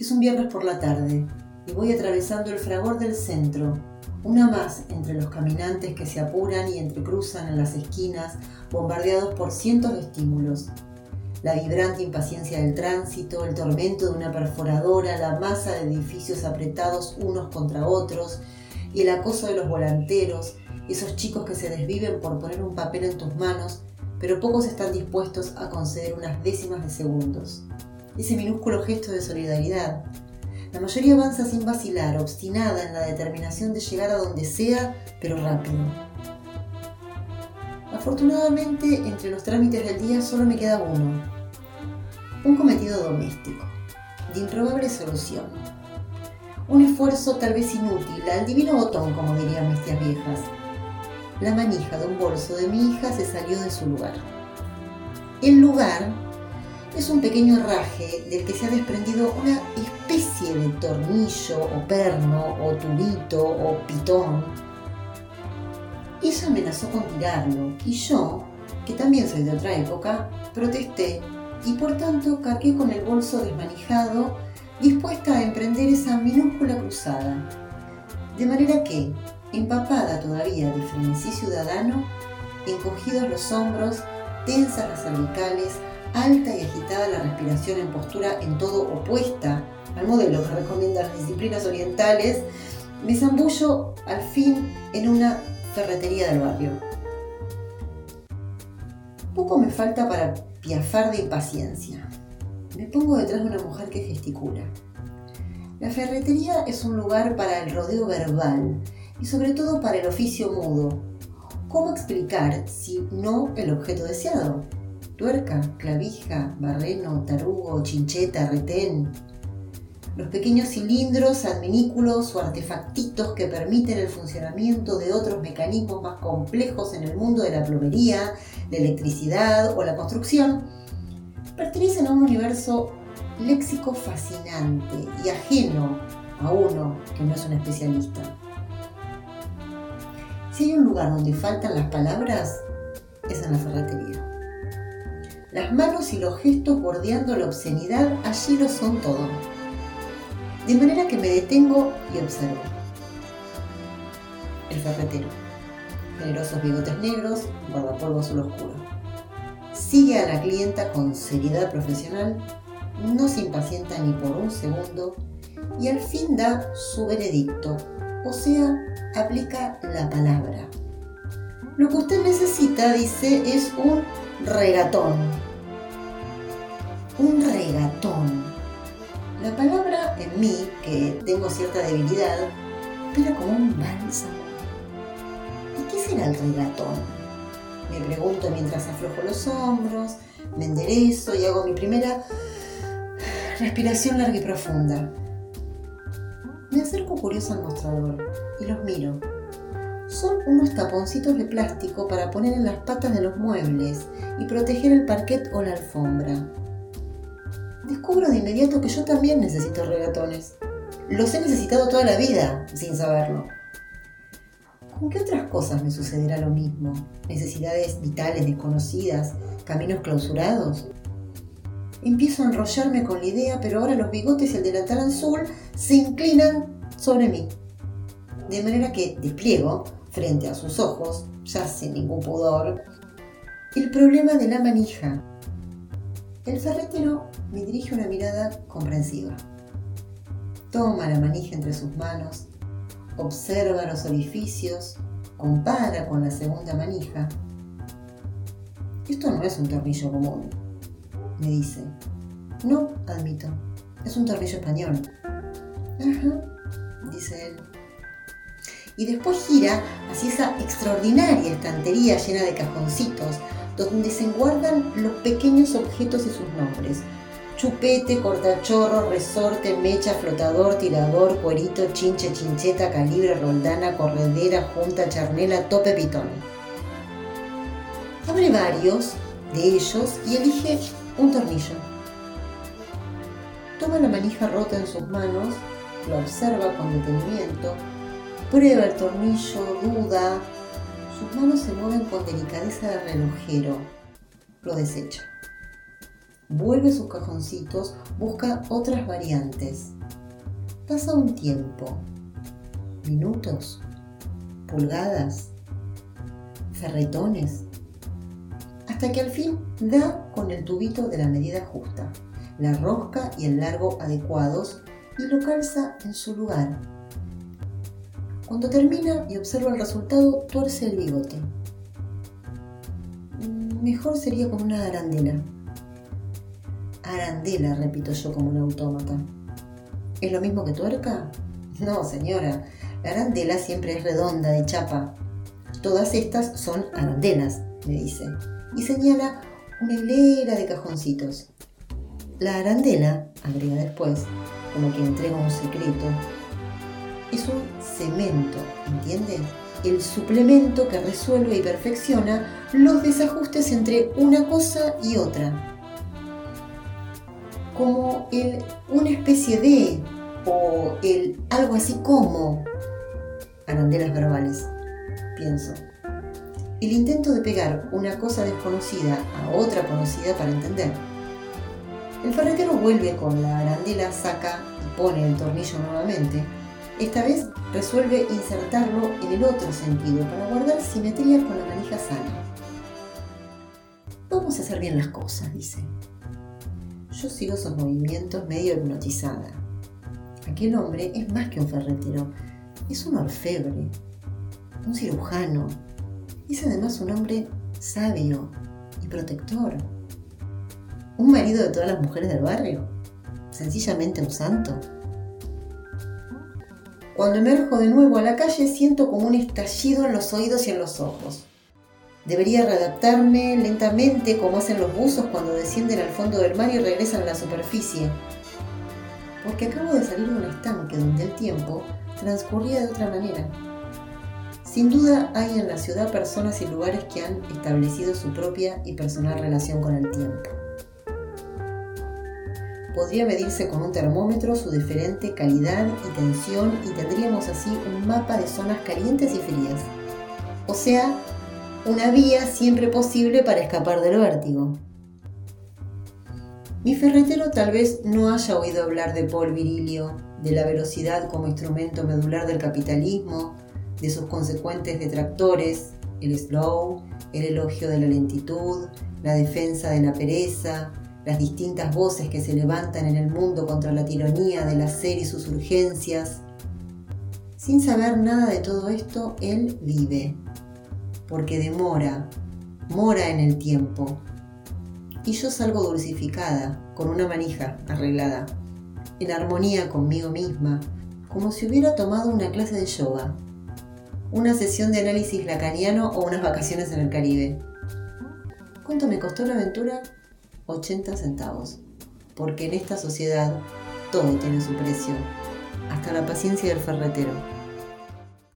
Es un viernes por la tarde y voy atravesando el fragor del centro, una más entre los caminantes que se apuran y entrecruzan en las esquinas, bombardeados por cientos de estímulos. La vibrante impaciencia del tránsito, el tormento de una perforadora, la masa de edificios apretados unos contra otros y el acoso de los volanteros, esos chicos que se desviven por poner un papel en tus manos, pero pocos están dispuestos a conceder unas décimas de segundos ese minúsculo gesto de solidaridad. La mayoría avanza sin vacilar, obstinada en la determinación de llegar a donde sea, pero rápido. Afortunadamente, entre los trámites del día solo me queda uno. Un cometido doméstico, de improbable solución. Un esfuerzo tal vez inútil, al divino botón, como dirían mis tías viejas. La manija de un bolso de mi hija se salió de su lugar. El lugar es un pequeño raje del que se ha desprendido una especie de tornillo o perno o tubito o pitón. Ella amenazó con tirarlo y yo, que también soy de otra época, protesté y por tanto cargué con el bolso desmanijado dispuesta a emprender esa minúscula cruzada. De manera que, empapada todavía de frenesí ciudadano, encogidos los hombros, tensas las cervicales, alta y agitada la respiración en postura en todo opuesta al modelo que recomiendan las disciplinas orientales, me zambullo al fin en una ferretería del barrio. Poco me falta para piafar de impaciencia. Me pongo detrás de una mujer que gesticula. La ferretería es un lugar para el rodeo verbal y sobre todo para el oficio mudo. ¿Cómo explicar si no el objeto deseado? Tuerca, clavija, barreno, tarugo, chincheta, retén. Los pequeños cilindros, adminículos o artefactitos que permiten el funcionamiento de otros mecanismos más complejos en el mundo de la plomería, la electricidad o la construcción, pertenecen a un universo léxico fascinante y ajeno a uno que no es un especialista. Si hay un lugar donde faltan las palabras, es en la ferretería. Las manos y los gestos bordeando la obscenidad allí lo son todo. De manera que me detengo y observo. El ferretero. Generosos bigotes negros, guardapolvo azul oscuro. Sigue a la clienta con seriedad profesional, no se impacienta ni por un segundo y al fin da su veredicto, o sea, aplica la palabra. Lo que usted necesita, dice, es un regatón. Un regatón. La palabra en mí, que tengo cierta debilidad, espera como un bálsamo. ¿Y qué será el regatón? Me pregunto mientras aflojo los hombros, me enderezo y hago mi primera respiración larga y profunda. Me acerco curioso al mostrador y los miro son unos taponcitos de plástico para poner en las patas de los muebles y proteger el parquet o la alfombra. Descubro de inmediato que yo también necesito regatones. Los he necesitado toda la vida, sin saberlo. ¿Con qué otras cosas me sucederá lo mismo? ¿Necesidades vitales desconocidas? ¿Caminos clausurados? Empiezo a enrollarme con la idea, pero ahora los bigotes y el delantal azul se inclinan sobre mí. De manera que despliego frente a sus ojos, ya sin ningún pudor, el problema de la manija. El ferretero me dirige una mirada comprensiva. Toma la manija entre sus manos, observa los orificios, compara con la segunda manija. Esto no es un tornillo común, me dice. No, admito, es un tornillo español. Ajá, dice él y después gira hacia esa extraordinaria estantería llena de cajoncitos donde se guardan los pequeños objetos y sus nombres. Chupete, cortachorro, resorte, mecha, flotador, tirador, cuerito, chinche, chincheta, calibre, roldana, corredera, junta, charnela, tope, pitón. Abre varios de ellos y elige un tornillo. Toma la manija rota en sus manos, lo observa con detenimiento, Prueba el tornillo, duda. Sus manos se mueven con delicadeza de relojero. Lo desecha. vuelve sus cajoncitos, busca otras variantes. Pasa un tiempo, minutos, pulgadas, ferretones, hasta que al fin da con el tubito de la medida justa, la rosca y el largo adecuados y lo calza en su lugar. Cuando termina y observa el resultado, tuerce el bigote. Mejor sería con una arandela. Arandela, repito yo como un autómata. ¿Es lo mismo que tuerca? No, señora. La arandela siempre es redonda, de chapa. Todas estas son arandelas, me dice y señala una hilera de cajoncitos. La arandela, agrega después, como quien entrega un secreto, es un cemento, ¿entiendes? El suplemento que resuelve y perfecciona los desajustes entre una cosa y otra. Como el una especie de o el algo así como arandelas verbales, pienso el intento de pegar una cosa desconocida a otra conocida para entender. El ferretero vuelve con la arandela, saca y pone el tornillo nuevamente. Esta vez resuelve insertarlo en el otro sentido para guardar simetría con la manija sana. Vamos a hacer bien las cosas, dice. Yo sigo esos movimientos medio hipnotizada. Aquel hombre es más que un ferretero, es un orfebre, un cirujano, es además un hombre sabio y protector. Un marido de todas las mujeres del barrio. Sencillamente un santo. Cuando emerjo de nuevo a la calle siento como un estallido en los oídos y en los ojos. Debería readaptarme lentamente como hacen los buzos cuando descienden al fondo del mar y regresan a la superficie. Porque acabo de salir de un estanque donde el tiempo transcurría de otra manera. Sin duda hay en la ciudad personas y lugares que han establecido su propia y personal relación con el tiempo. Podría medirse con un termómetro su diferente calidad y tensión y tendríamos así un mapa de zonas calientes y frías. O sea, una vía siempre posible para escapar del vértigo. Mi ferretero tal vez no haya oído hablar de Paul Virilio, de la velocidad como instrumento medular del capitalismo, de sus consecuentes detractores, el slow, el elogio de la lentitud, la defensa de la pereza, las distintas voces que se levantan en el mundo contra la tiranía del hacer y sus urgencias. Sin saber nada de todo esto, él vive, porque demora, mora en el tiempo. Y yo salgo dulcificada, con una manija arreglada, en armonía conmigo misma, como si hubiera tomado una clase de yoga una sesión de análisis lacaniano o unas vacaciones en el Caribe. ¿Cuánto me costó la aventura? 80 centavos. Porque en esta sociedad todo tiene su precio, hasta la paciencia del ferretero.